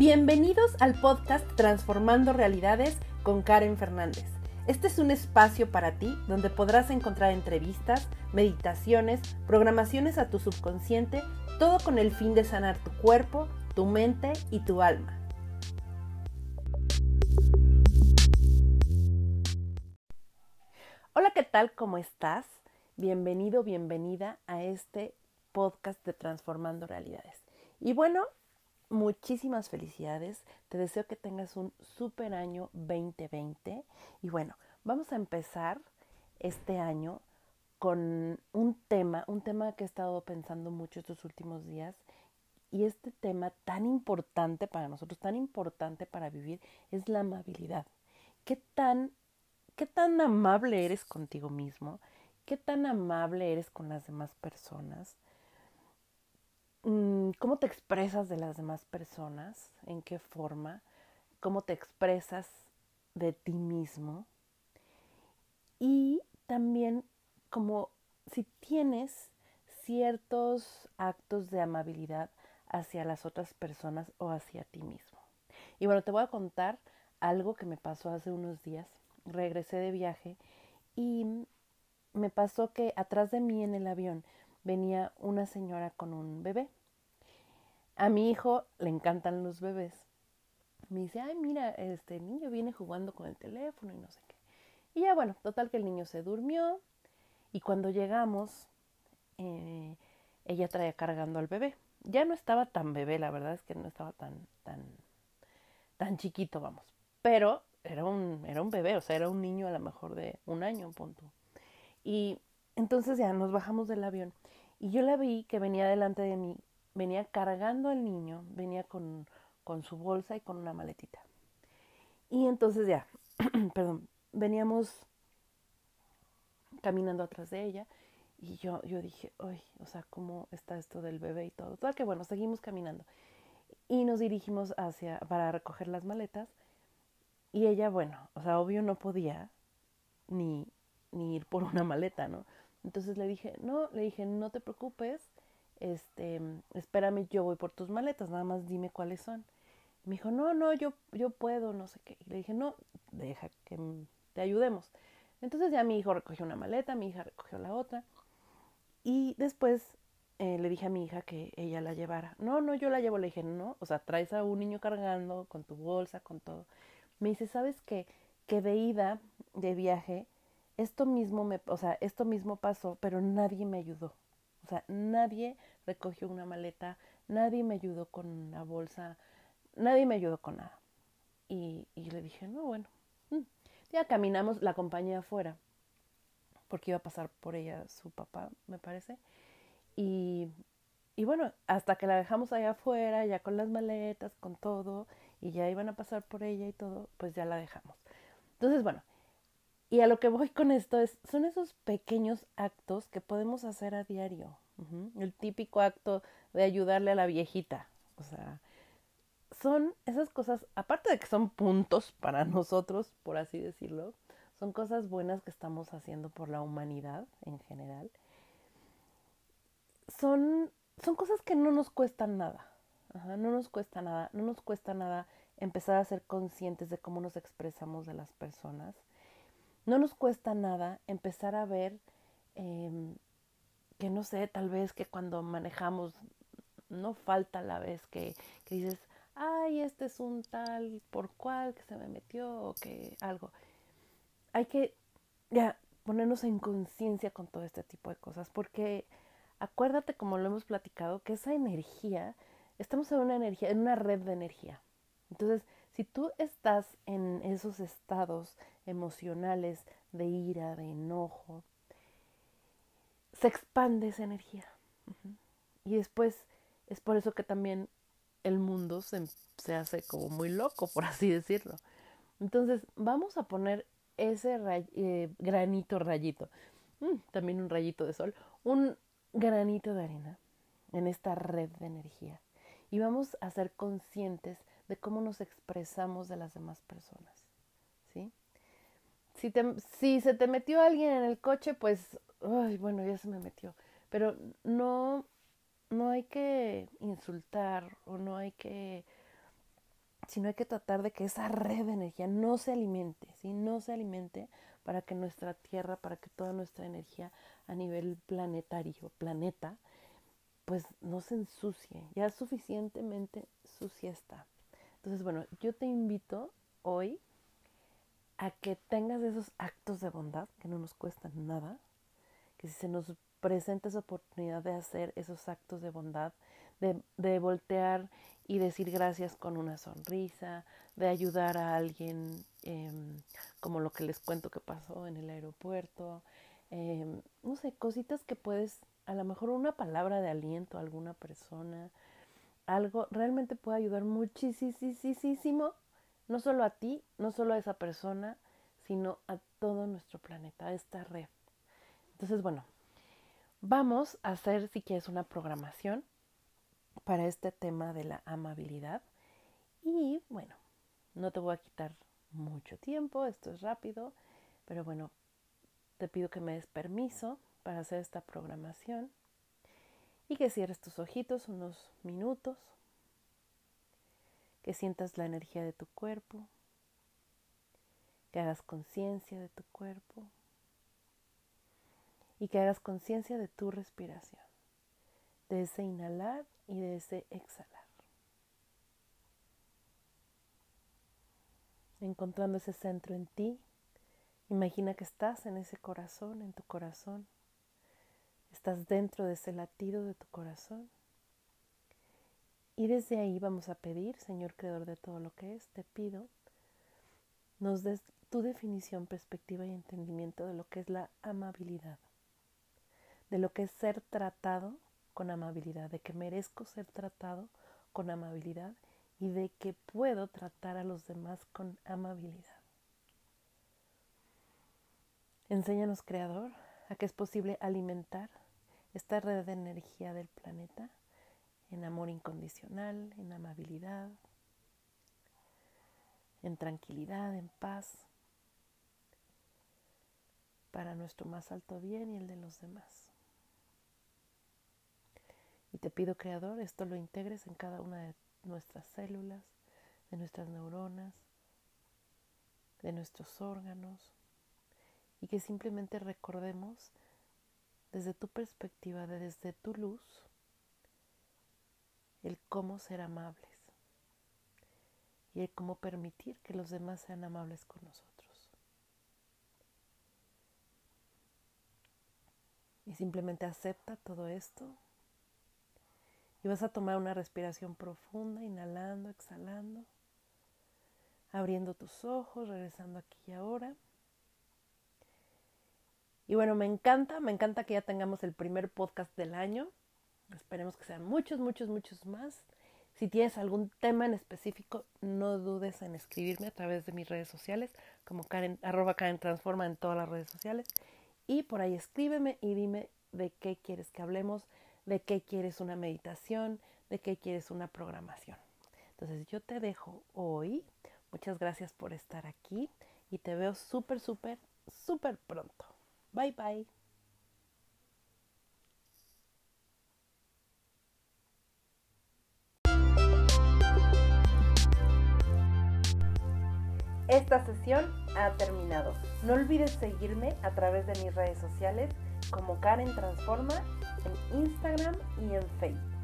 Bienvenidos al podcast Transformando Realidades con Karen Fernández. Este es un espacio para ti donde podrás encontrar entrevistas, meditaciones, programaciones a tu subconsciente, todo con el fin de sanar tu cuerpo, tu mente y tu alma. Hola, ¿qué tal? ¿Cómo estás? Bienvenido, bienvenida a este podcast de Transformando Realidades. Y bueno, muchísimas felicidades. Te deseo que tengas un super año 2020. Y bueno, vamos a empezar este año con un tema, un tema que he estado pensando mucho estos últimos días. Y este tema tan importante para nosotros, tan importante para vivir, es la amabilidad. ¿Qué tan, qué tan amable eres contigo mismo? ¿Qué tan amable eres con las demás personas? Mm, cómo te expresas de las demás personas, en qué forma, cómo te expresas de ti mismo y también como si tienes ciertos actos de amabilidad hacia las otras personas o hacia ti mismo. Y bueno, te voy a contar algo que me pasó hace unos días. Regresé de viaje y me pasó que atrás de mí en el avión venía una señora con un bebé. A mi hijo le encantan los bebés. Me dice, ay, mira, este niño viene jugando con el teléfono y no sé qué. Y ya bueno, total que el niño se durmió y cuando llegamos, eh, ella traía cargando al bebé. Ya no estaba tan bebé, la verdad es que no estaba tan, tan, tan chiquito, vamos. Pero era un, era un bebé, o sea, era un niño a lo mejor de un año, punto. Y entonces ya nos bajamos del avión y yo la vi que venía delante de mí, venía cargando al niño, venía con, con su bolsa y con una maletita. Y entonces ya, perdón, veníamos caminando atrás de ella y yo, yo dije, ay, o sea, ¿cómo está esto del bebé y todo? Total que bueno, seguimos caminando y nos dirigimos hacia, para recoger las maletas y ella, bueno, o sea, obvio no podía ni, ni ir por una maleta, ¿no? Entonces le dije, no, le dije, no te preocupes, este, espérame, yo voy por tus maletas, nada más dime cuáles son. me dijo, no, no, yo, yo puedo, no sé qué. Le dije, no, deja que te ayudemos. Entonces ya mi hijo recogió una maleta, mi hija recogió la otra. Y después eh, le dije a mi hija que ella la llevara. No, no, yo la llevo. Le dije, no, o sea, traes a un niño cargando con tu bolsa, con todo. Me dice, ¿sabes qué? Que de ida, de viaje, esto mismo me, o sea, esto mismo pasó, pero nadie me ayudó. O sea, nadie recogió una maleta, nadie me ayudó con la bolsa, nadie me ayudó con nada. Y, y le dije, no, bueno, mm". ya caminamos, la acompañé afuera, porque iba a pasar por ella su papá, me parece. Y, y bueno, hasta que la dejamos allá afuera, ya con las maletas, con todo, y ya iban a pasar por ella y todo, pues ya la dejamos. Entonces, bueno, y a lo que voy con esto es, son esos pequeños actos que podemos hacer a diario. El típico acto de ayudarle a la viejita. O sea, son esas cosas, aparte de que son puntos para nosotros, por así decirlo, son cosas buenas que estamos haciendo por la humanidad en general. Son, son cosas que no nos cuestan nada. no nos cuesta nada. No nos cuesta nada empezar a ser conscientes de cómo nos expresamos de las personas no nos cuesta nada empezar a ver em, que no sé, tal vez que cuando manejamos no falta la vez que, dices, ay, este es un tal por cual que se me metió o que algo. Hay que ya ponernos en conciencia con todo este tipo de cosas, porque acuérdate, como lo hemos platicado, que esa energía, estamos en una energía, en una red de energía. Entonces, si tú estás en esos estados emocionales de ira, de enojo, se expande esa energía. Y después es por eso que también el mundo se, se, hace como muy loco, por así decirlo. Entonces, vamos a poner ese eh, granito rayito, mm, también un rayito de sol, un granito de arena en esta red de energía. Y vamos a ser conscientes de cómo nos expresamos de las demás personas. ¿sí? Si, si se te metió alguien en el coche, pues, ay, bueno, ya se me metió. Pero no, no hay que insultar o no hay que sino hay que tratar de que esa red de energía no se alimente, ¿sí? No se alimente para que nuestra Tierra, para que toda nuestra energía a nivel planetario, planeta, pues no se ensucie, ya suficientemente sucia está. Entonces, bueno, yo te invito hoy a que tengas esos actos de bondad que no nos cuestan nada, que si se nos presenta esa oportunidad de hacer esos actos de bondad, de, de voltear y decir gracias con una sonrisa, de ayudar a alguien, em, como lo que les cuento que pasó en el aeropuerto, em, no sé, cositas que puedes, a lo mejor una palabra de aliento a alguna persona, algo realmente puede ayudar muchísimo, no solo a ti, no solo a esa persona, sino a todo nuestro planeta, a esta red. Entonces, bueno, vamos a hacer, si quieres, una programación para este tema de la amabilidad. Y bueno, no te voy a quitar mucho tiempo, esto es rápido, pero bueno, te pido que me des permiso para hacer esta programación y que cierres tus ojitos unos minutos, que sientas la energía de tu cuerpo, que hagas conciencia de tu cuerpo y que hagas conciencia de tu respiración, de ese inhalar y de ese exhalar. encontrando ese centro en ti. Imagina que estás en ese corazón, en tu corazón. Estás dentro de ese latido de tu corazón. Y desde ahí vamos a pedir, Señor Creador de todo lo que es, te pido, nos des tu definición, perspectiva y entendimiento de lo que es la amabilidad, de lo que es ser tratado con amabilidad, de que merezco ser tratado con amabilidad y de que puedo tratar a los demás con amabilidad. Enséñanos, Creador, a que es posible alimentar esta red de energía del planeta en amor incondicional, en amabilidad, en tranquilidad, en paz, para nuestro más alto bien y el de los demás. Y te pido, Creador, esto lo integres en cada una de nuestras células, de nuestras neuronas, de nuestros órganos y que simplemente recordemos desde tu perspectiva, desde tu luz, el cómo ser amables y el cómo permitir que los demás sean amables con nosotros. Y simplemente acepta todo esto y vas a tomar una respiración profunda, inhalando, exhalando, abriendo tus ojos, regresando aquí y ahora. Y bueno, me encanta, me encanta que ya tengamos el primer podcast del año. Esperemos que sean muchos, muchos, muchos más. Si tienes algún tema en específico, no dudes en escribirme a través de mis redes sociales, como Karen, arroba Karen Transforma en todas las redes sociales. Y por ahí escríbeme y dime de qué quieres que hablemos de qué quieres una meditación, de qué quieres una programación. Entonces yo te dejo hoy. Muchas gracias por estar aquí y te veo súper, súper, súper pronto. Bye bye. Esta sesión ha terminado. No olvides seguirme a través de mis redes sociales como Karen Transforma en Instagram y en Facebook.